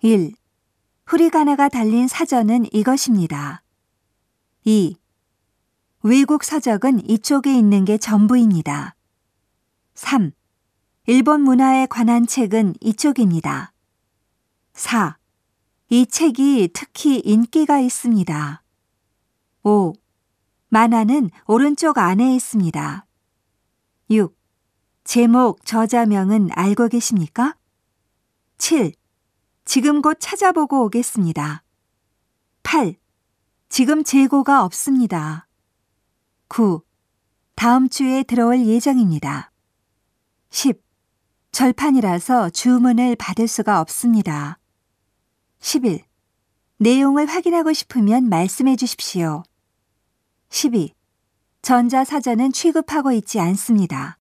1. 후리가나가 달린 사전은 이것입니다. 2. 외국 서적은 이쪽에 있는 게 전부입니다. 3. 일본 문화에 관한 책은 이쪽입니다. 4. 이 책이 특히 인기가 있습니다. 5. 만화는 오른쪽 안에 있습니다. 6. 제목, 저자명은 알고 계십니까? 7. 지금 곧 찾아보고 오겠습니다. 8. 지금 재고가 없습니다. 9. 다음 주에 들어올 예정입니다. 10. 절판이라서 주문을 받을 수가 없습니다. 11. 내용을 확인하고 싶으면 말씀해 주십시오. 12. 전자사전은 취급하고 있지 않습니다.